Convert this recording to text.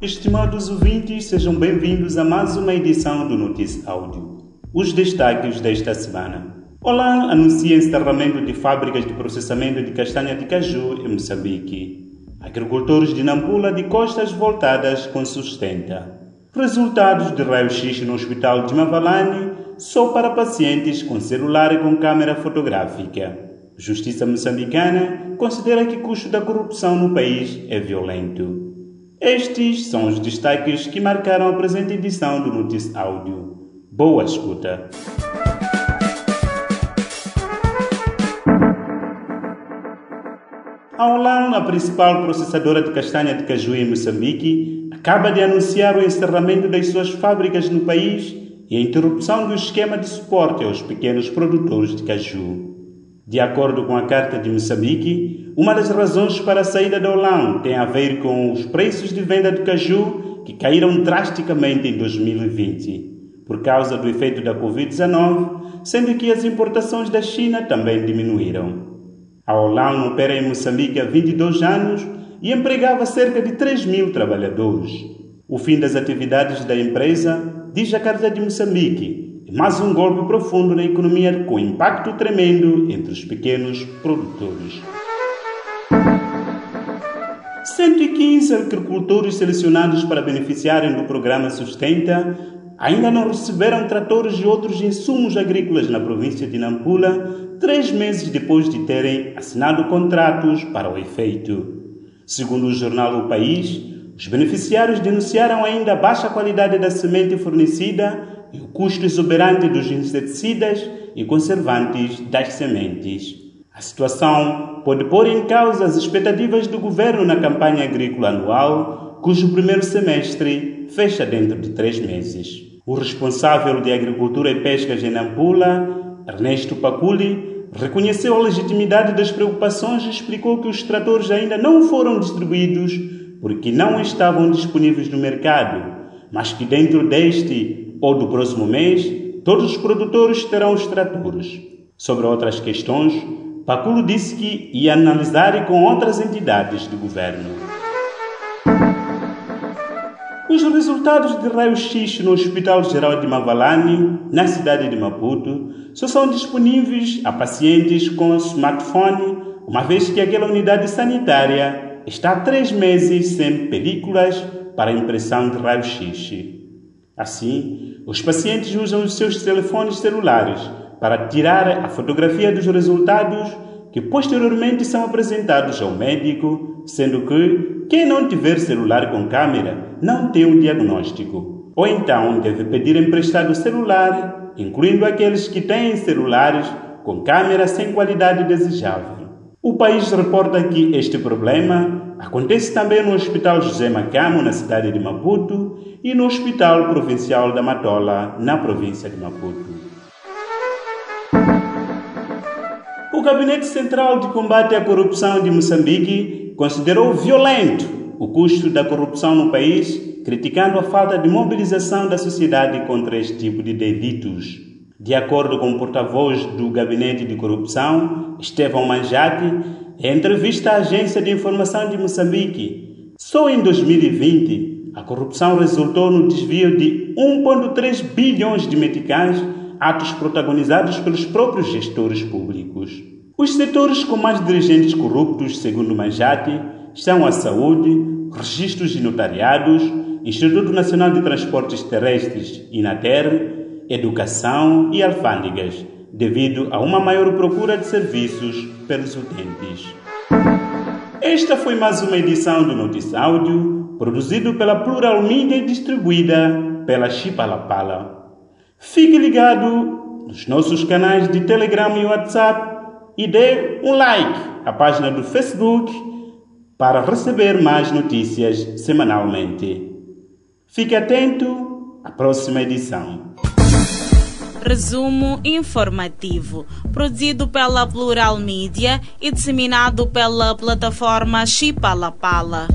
Estimados ouvintes, sejam bem-vindos a mais uma edição do Notícia Áudio. Os destaques desta semana. Olá anuncia encerramento de fábricas de processamento de castanha de caju em Moçambique. Agricultores de Nampula de costas voltadas com sustenta. Resultados de raio-x no Hospital de Mavalane só para pacientes com celular e com câmera fotográfica. Justiça moçambicana considera que o custo da corrupção no país é violento. Estes são os destaques que marcaram a presente edição do Notícia Áudio. Boa escuta! A Olan, a principal processadora de castanha de caju em Moçambique, acaba de anunciar o encerramento das suas fábricas no país e a interrupção do esquema de suporte aos pequenos produtores de caju. De acordo com a Carta de Moçambique, uma das razões para a saída da Holanda tem a ver com os preços de venda de caju que caíram drasticamente em 2020, por causa do efeito da Covid-19, sendo que as importações da China também diminuíram. A Holanda opera em Moçambique há 22 anos e empregava cerca de 3 mil trabalhadores. O fim das atividades da empresa, diz a Carta de Moçambique, mais um golpe profundo na economia com impacto tremendo entre os pequenos produtores. 115 agricultores selecionados para beneficiarem do programa Sustenta ainda não receberam tratores e outros insumos agrícolas na província de Nampula, três meses depois de terem assinado contratos para o efeito. Segundo o jornal O País, os beneficiários denunciaram ainda a baixa qualidade da semente fornecida e o custo exuberante dos inseticidas e conservantes das sementes. A situação pode pôr em causa as expectativas do governo na campanha agrícola anual, cujo primeiro semestre fecha dentro de três meses. O responsável de Agricultura e Pescas em Nampula, Ernesto Paculi, reconheceu a legitimidade das preocupações e explicou que os tratores ainda não foram distribuídos porque não estavam disponíveis no mercado, mas que dentro deste ou do próximo mês, todos os produtores terão os tratores. Sobre outras questões, Paculo disse que ia analisar com outras entidades do governo. Os resultados de raio-x no Hospital Geral de Mavalane, na cidade de Maputo, só são disponíveis a pacientes com smartphone, uma vez que aquela unidade sanitária está há três meses sem películas para impressão de raio-x. Assim, os pacientes usam os seus telefones celulares para tirar a fotografia dos resultados que posteriormente são apresentados ao médico, sendo que quem não tiver celular com câmera não tem um diagnóstico. Ou então deve pedir emprestado celular, incluindo aqueles que têm celulares com câmera sem qualidade desejável. O país reporta que este problema Acontece também no Hospital José Macamo, na cidade de Maputo, e no Hospital Provincial da Matola, na província de Maputo. Gabinete Central de Combate à Corrupção de Moçambique considerou violento o custo da corrupção no país, criticando a falta de mobilização da sociedade contra este tipo de delitos. De acordo com o porta-voz do Gabinete de Corrupção, Estevão Manjati, em entrevista à Agência de Informação de Moçambique, só em 2020 a corrupção resultou no desvio de 1,3 bilhões de meticais, atos protagonizados pelos próprios gestores públicos. Os setores com mais dirigentes corruptos, segundo Manjati, são a saúde, registros de notariados, Instituto Nacional de Transportes Terrestres, INATER, educação e alfândegas devido a uma maior procura de serviços pelos utentes. Esta foi mais uma edição do Notícia Áudio, produzido pela Plural Media e distribuída pela Chipalapala. Fique ligado nos nossos canais de Telegram e WhatsApp e dê um like à página do Facebook para receber mais notícias semanalmente. Fique atento à próxima edição. Resumo informativo, produzido pela Plural Mídia e disseminado pela plataforma Chipalapala.